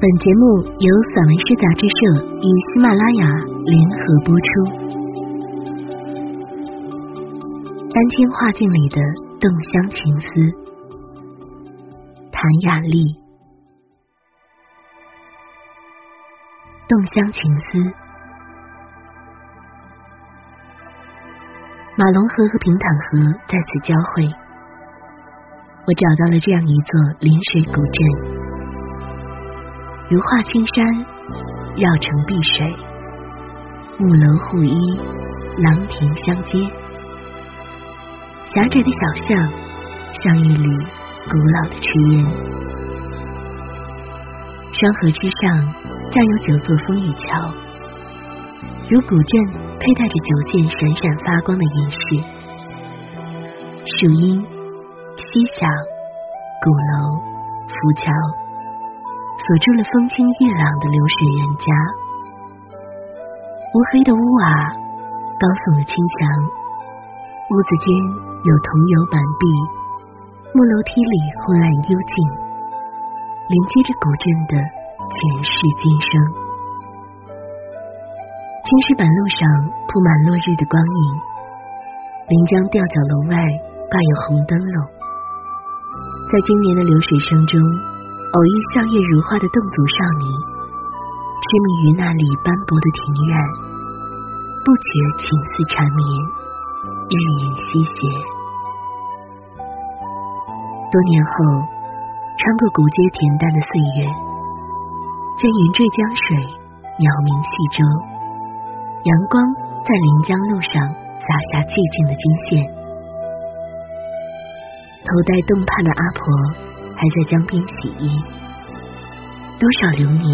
本节目由散文诗杂志社与喜马拉雅联合播出。丹青画境里的动香情思，谭雅丽。动香情思，马龙河和平坦河在此交汇。我找到了这样一座临水古镇。如画青山，绕城碧水，木楼互依，廊亭相接。狭窄的小巷，像一缕古老的炊烟。双河之上，架有九座风雨桥，如古镇佩戴着九件闪闪发光的银饰。树荫、溪响、鼓楼、浮桥。锁住了风清月朗的流水人家，乌黑的屋瓦，高耸的青墙，屋子间有桐油板壁，木楼梯里昏暗幽静，连接着古镇的前世今生。青石板路上铺满落日的光影，临江吊脚楼外挂有红灯笼，在今年的流水声中。偶遇笑靥如花的侗族少女，痴迷于那里斑驳的庭院，不觉情思缠绵，日影西斜。多年后，穿过古街恬淡的岁月，见云坠江水，鸟鸣戏舟，阳光在临江路上洒下寂静的金线，头戴洞帕的阿婆。还在江边洗衣，多少流年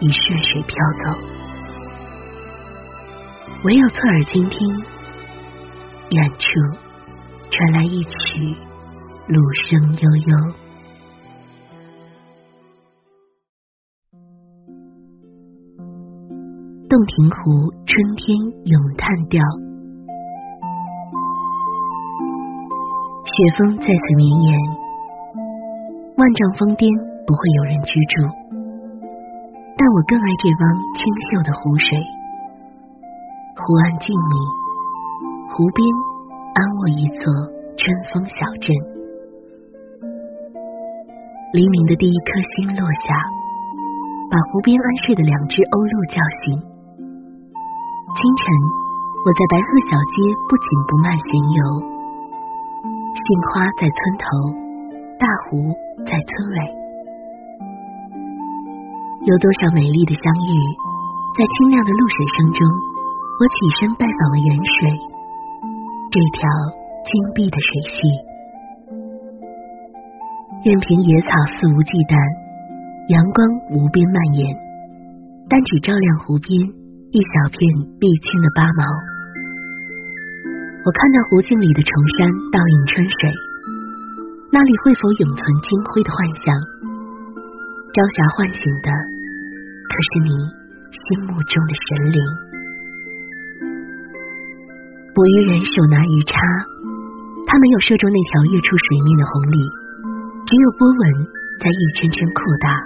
已顺水飘走，唯有侧耳倾听，远处传来一曲芦声悠悠。洞庭湖春天咏叹调，雪峰在此绵延。万丈峰巅不会有人居住，但我更爱这汪清秀的湖水。湖岸静谧，湖边安卧一座春风小镇。黎明的第一颗星落下，把湖边安睡的两只鸥鹭叫醒。清晨，我在白鹤小街不紧不慢闲游，杏花在村头。大湖在村尾，有多少美丽的相遇？在清亮的露水声中，我起身拜访了远水，这条金碧的水系。任凭野草肆无忌惮，阳光无边蔓延，但只照亮湖边一小片碧青的八毛。我看到湖镜里的崇山倒映春水。那里会否永存金辉的幻想？朝霞唤醒的，可是你心目中的神灵。捕鱼人手拿鱼叉，他没有射中那条跃出水面的红鲤，只有波纹在一圈圈扩大。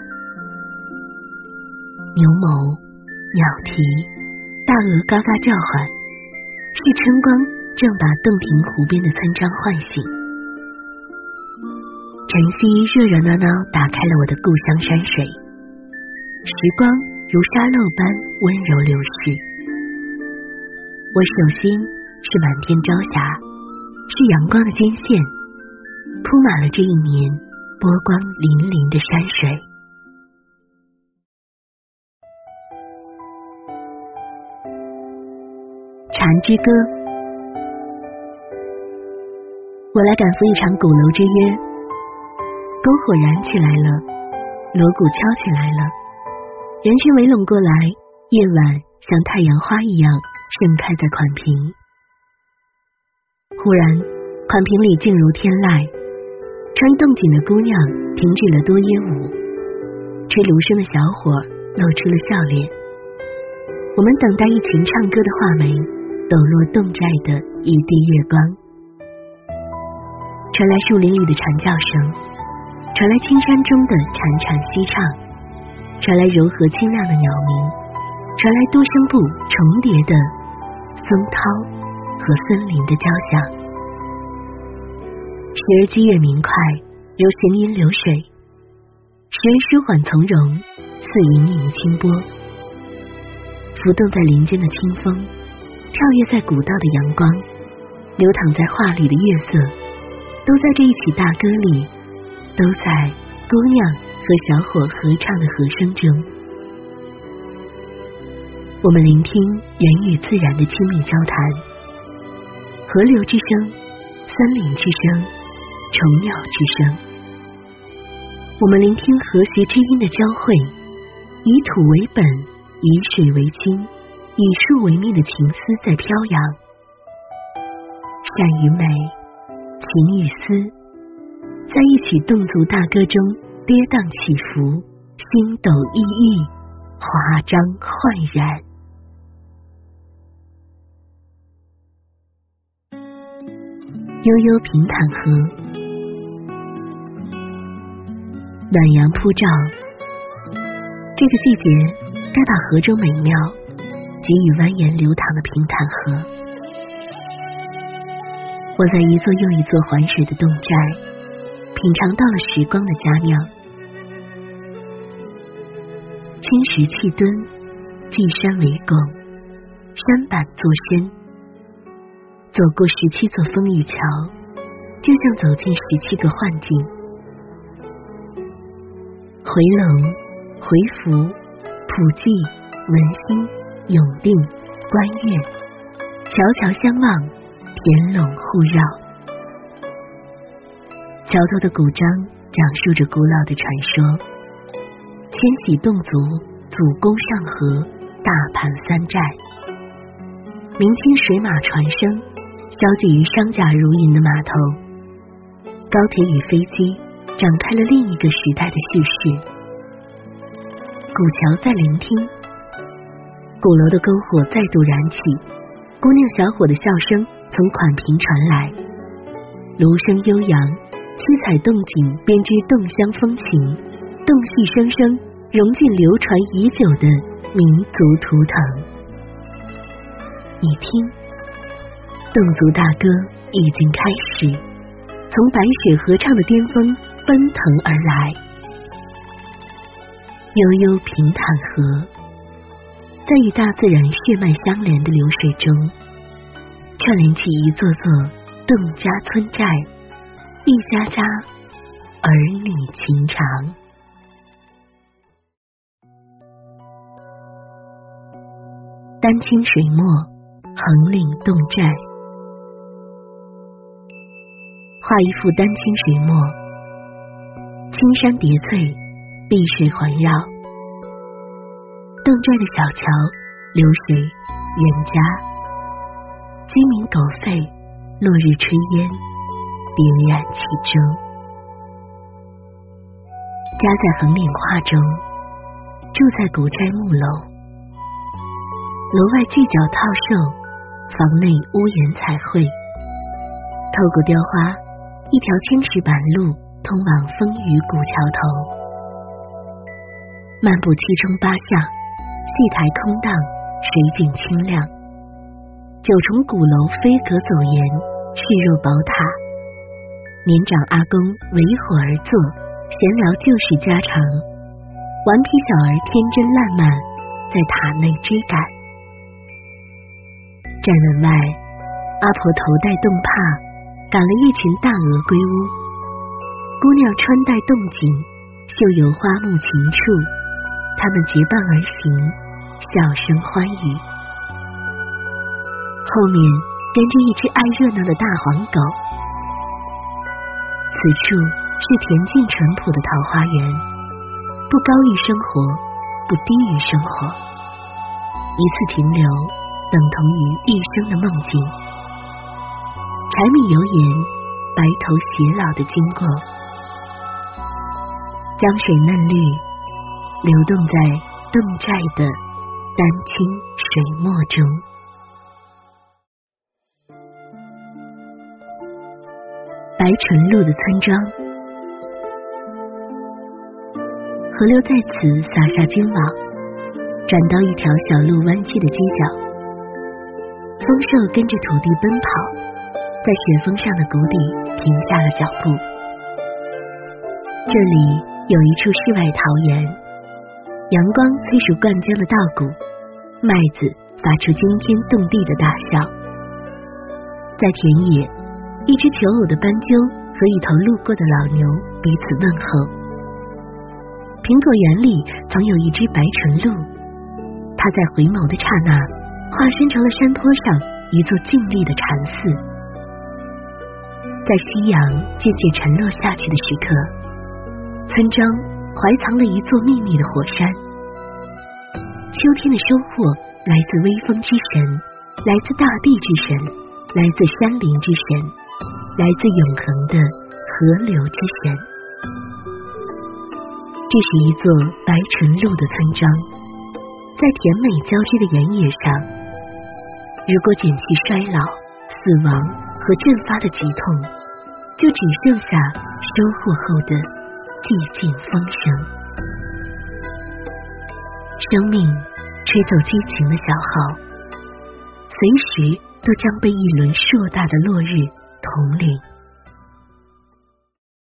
牛眸、鸟啼、大鹅嘎嘎叫唤，是春光正把洞庭湖边的村庄唤醒。晨曦热热闹闹打开了我的故乡山水，时光如沙漏般温柔流逝。我手心是满天朝霞，是阳光的肩线，铺满了这一年波光粼粼的山水。蝉之歌，我来赶赴一场鼓楼之约。篝火燃起来了，锣鼓敲起来了，人群围拢过来，夜晚像太阳花一样盛开在款坪。忽然，款坪里静如天籁，穿洞锦的姑娘停止了多耶舞，吹芦笙的小伙露出了笑脸。我们等待一群唱歌的画眉抖落洞寨的一地月光，传来树林里的蝉叫声。传来青山中的潺潺溪唱，传来柔和清亮的鸟鸣，传来多声部重叠的松涛和森林的交响。时而激越明快，如行云流水；时而舒缓从容，似盈盈清波。浮动在林间的清风，跳跃在古道的阳光，流淌在画里的月色，都在这一曲大歌里，都在姑娘和小伙合唱的和声中。我们聆听人与自然的亲密交谈，河流之声，森林之声，虫鸟之声。我们聆听和谐之音的交汇，以土为本。以水为亲，以树为命的情思在飘扬，善与美，情与思，在一曲侗族大歌中跌宕起伏，星斗熠熠，华章焕然。悠悠平坦河，暖阳铺照，这个季节。该把河中美妙给予蜿蜒流淌的平坦河。我在一座又一座环水的侗寨，品尝到了时光的佳酿。青石砌墩，进山为拱，山板作身。走过十七座风雨桥，就像走进十七个幻境。回龙，回福。普济、文心、永定、观月，桥桥相望，田垄互绕。桥头的古章讲述着古老的传说：迁徙侗族，祖公上河，大盘三寨。明清水马传声，消解于商贾如云的码头。高铁与飞机，展开了另一个时代的叙事。古桥在聆听，鼓楼的篝火再度燃起，姑娘小伙的笑声从款屏传来，芦声悠扬，七彩动景编织侗乡风情，侗戏声声融进流传已久的民族图腾。你听，侗族大歌已经开始，从白雪合唱的巅峰奔腾而来。悠悠平坦河，在与大自然血脉相连的流水中，串联起一座座侗家村寨，一家家儿女情长。丹青水墨，横岭侗寨，画一幅丹青水墨，青山叠翠。碧水环绕，侗寨的小桥流水人家，鸡鸣狗吠，落日炊烟，点染其中。家在横岭画中，住在古斋木楼，楼外聚角套兽，房内屋檐彩绘。透过雕花，一条青石板路通往风雨古桥头。漫步七中八巷，戏台空荡，水景清亮。九重鼓楼飞阁走檐，势若宝塔。年长阿公围火而坐，闲聊旧事家常。顽皮小儿天真烂漫，在塔内追赶。站门外，阿婆头戴洞帕，赶了一群大鹅归屋。姑娘穿戴洞锦，绣有花木禽畜。他们结伴而行，笑声欢愉。后面跟着一只爱热闹的大黄狗。此处是恬静淳朴的桃花源，不高于生活，不低于生活。一次停留，等同于一生的梦境。柴米油盐，白头偕老的经过。江水嫩绿。流动在侗寨的丹青水墨中，白纯路的村庄，河流在此撒下金网，转到一条小路弯曲的街角。丰兽跟着土地奔跑，在雪峰上的谷底停下了脚步。这里有一处世外桃源，阳光催熟灌浆的稻谷，麦子发出惊天动地的大笑。在田野，一只求偶的斑鸠和一头路过的老牛彼此问候。苹果园里曾有一只白唇鹿，它在回眸的刹那。化身成了山坡上一座静立的禅寺，在夕阳渐渐沉落下去的时刻，村庄怀藏了一座秘密的火山。秋天的收获来自微风之神，来自大地之神，来自山林之神，来自永恒的河流之神。这是一座白唇鹿的村庄，在甜美交织的原野上。如果减去衰老、死亡和阵发的剧痛，就只剩下收获后的寂静风声。生命吹奏激情的小号，随时都将被一轮硕大的落日统领。